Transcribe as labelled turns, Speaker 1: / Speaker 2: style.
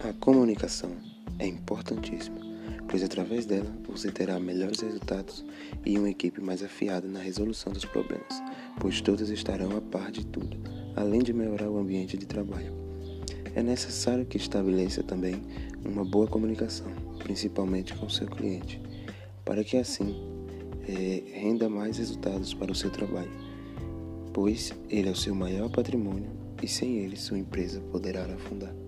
Speaker 1: A Comunicação é importantíssima, pois através dela você terá melhores resultados e uma equipe mais afiada na resolução dos problemas, pois todos estarão a par de tudo, além de melhorar o ambiente de trabalho. É necessário que estabeleça também uma boa comunicação, principalmente com seu cliente, para que assim é, renda mais resultados para o seu trabalho, pois ele é o seu maior patrimônio e sem ele sua empresa poderá afundar.